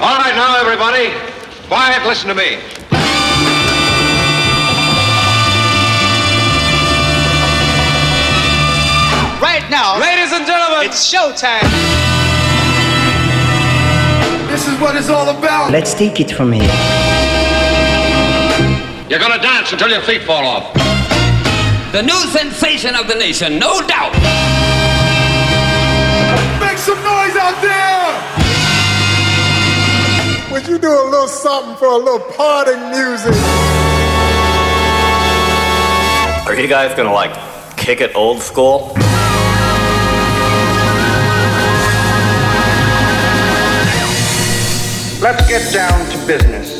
All right, now, everybody. Quiet, listen to me. Right now, Ladies and gentlemen, it's showtime. This is what it's all about. Let's take it from here. You're gonna dance until your feet fall off. the new sensation of the nation, no doubt. Make some noise out there. Would you do a little something for a little parting music? Are you guys gonna like kick it old school? Let's get down to business.